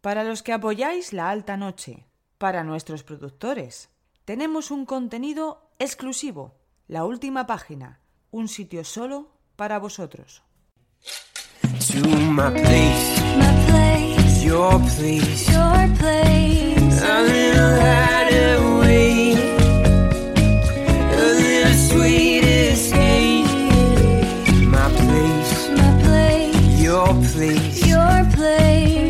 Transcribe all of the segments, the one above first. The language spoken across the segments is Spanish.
Para los que apoyáis la alta noche, para nuestros productores, tenemos un contenido exclusivo, la última página, un sitio solo para vosotros. to my place, My place, your place, your place.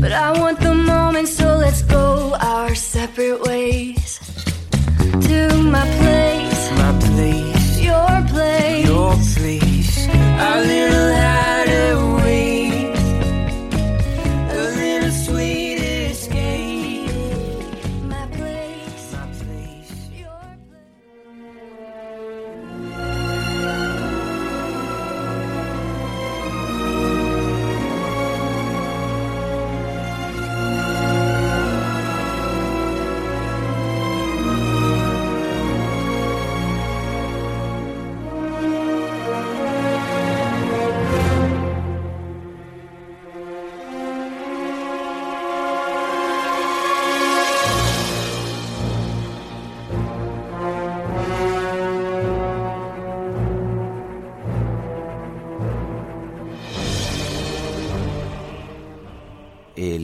But I want the moment, so let's go our separate ways.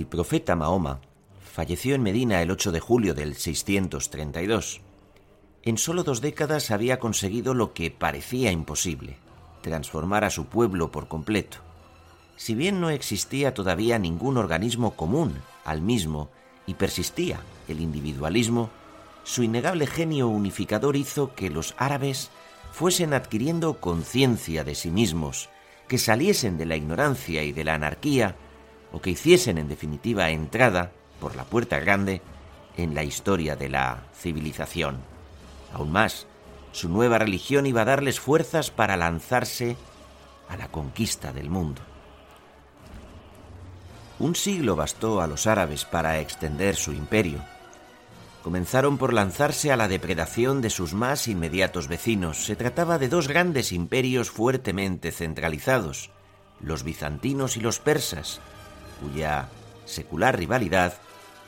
Profeta Mahoma falleció en Medina el 8 de julio del 632. En solo dos décadas había conseguido lo que parecía imposible, transformar a su pueblo por completo. Si bien no existía todavía ningún organismo común al mismo y persistía el individualismo, su innegable genio unificador hizo que los árabes fuesen adquiriendo conciencia de sí mismos, que saliesen de la ignorancia y de la anarquía, o que hiciesen en definitiva entrada, por la puerta grande, en la historia de la civilización. Aún más, su nueva religión iba a darles fuerzas para lanzarse a la conquista del mundo. Un siglo bastó a los árabes para extender su imperio. Comenzaron por lanzarse a la depredación de sus más inmediatos vecinos. Se trataba de dos grandes imperios fuertemente centralizados, los bizantinos y los persas, cuya secular rivalidad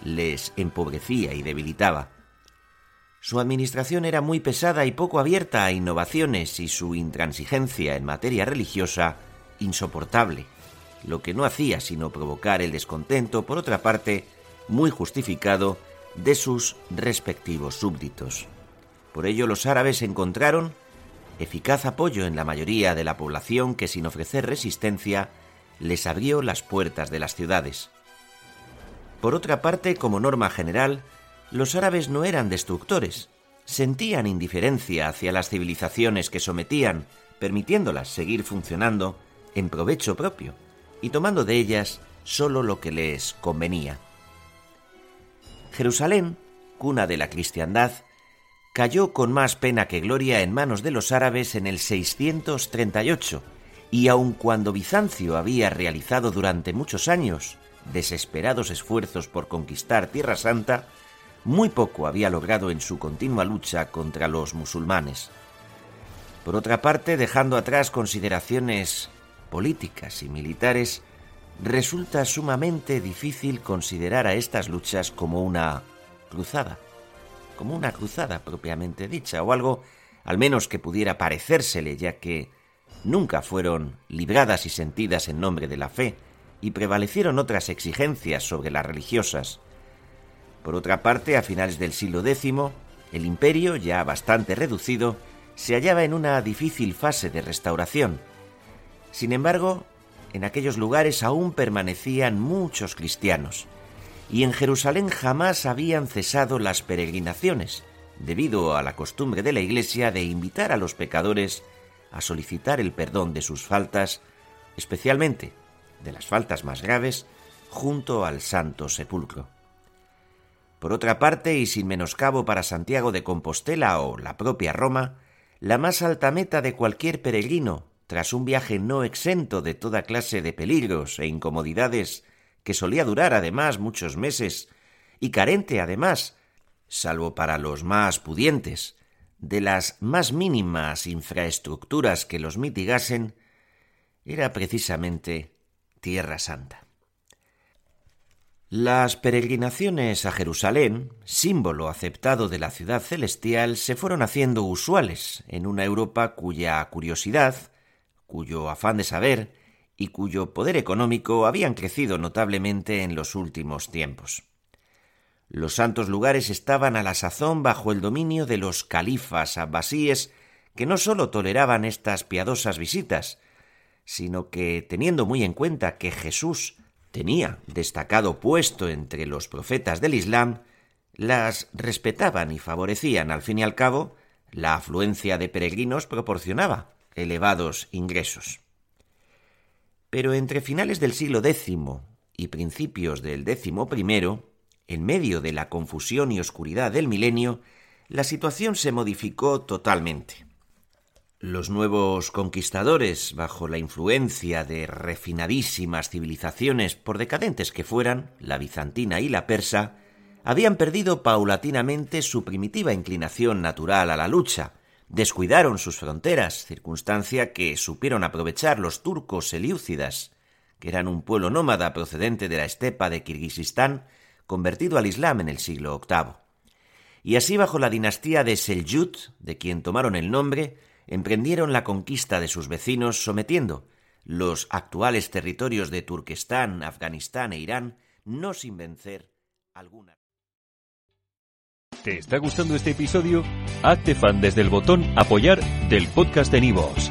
les empobrecía y debilitaba. Su administración era muy pesada y poco abierta a innovaciones y su intransigencia en materia religiosa insoportable, lo que no hacía sino provocar el descontento, por otra parte, muy justificado, de sus respectivos súbditos. Por ello los árabes encontraron eficaz apoyo en la mayoría de la población que sin ofrecer resistencia les abrió las puertas de las ciudades. Por otra parte, como norma general, los árabes no eran destructores, sentían indiferencia hacia las civilizaciones que sometían, permitiéndolas seguir funcionando en provecho propio y tomando de ellas sólo lo que les convenía. Jerusalén, cuna de la cristiandad, cayó con más pena que gloria en manos de los árabes en el 638, y aun cuando Bizancio había realizado durante muchos años desesperados esfuerzos por conquistar Tierra Santa, muy poco había logrado en su continua lucha contra los musulmanes. Por otra parte, dejando atrás consideraciones políticas y militares, resulta sumamente difícil considerar a estas luchas como una cruzada, como una cruzada propiamente dicha, o algo al menos que pudiera parecérsele, ya que nunca fueron libradas y sentidas en nombre de la fe, y prevalecieron otras exigencias sobre las religiosas. Por otra parte, a finales del siglo X, el imperio, ya bastante reducido, se hallaba en una difícil fase de restauración. Sin embargo, en aquellos lugares aún permanecían muchos cristianos, y en Jerusalén jamás habían cesado las peregrinaciones, debido a la costumbre de la Iglesia de invitar a los pecadores a solicitar el perdón de sus faltas, especialmente de las faltas más graves, junto al Santo Sepulcro. Por otra parte, y sin menoscabo para Santiago de Compostela o la propia Roma, la más alta meta de cualquier peregrino, tras un viaje no exento de toda clase de peligros e incomodidades, que solía durar además muchos meses, y carente además, salvo para los más pudientes, de las más mínimas infraestructuras que los mitigasen, era precisamente Tierra Santa. Las peregrinaciones a Jerusalén, símbolo aceptado de la ciudad celestial, se fueron haciendo usuales en una Europa cuya curiosidad, cuyo afán de saber y cuyo poder económico habían crecido notablemente en los últimos tiempos. Los santos lugares estaban a la sazón bajo el dominio de los califas abbasíes que no sólo toleraban estas piadosas visitas, sino que, teniendo muy en cuenta que Jesús tenía destacado puesto entre los profetas del Islam, las respetaban y favorecían al fin y al cabo, la afluencia de peregrinos proporcionaba elevados ingresos. Pero entre finales del siglo X y principios del primero, en medio de la confusión y oscuridad del milenio, la situación se modificó totalmente. Los nuevos conquistadores, bajo la influencia de refinadísimas civilizaciones, por decadentes que fueran, la bizantina y la persa, habían perdido paulatinamente su primitiva inclinación natural a la lucha, descuidaron sus fronteras, circunstancia que supieron aprovechar los turcos eliúcidas, que eran un pueblo nómada procedente de la estepa de Kirguisistán, convertido al Islam en el siglo VIII. Y así bajo la dinastía de Seljut, de quien tomaron el nombre, emprendieron la conquista de sus vecinos sometiendo los actuales territorios de Turquestán, Afganistán e Irán, no sin vencer alguna. ¿Te está gustando este episodio? Hazte fan desde el botón Apoyar del podcast de Nivos.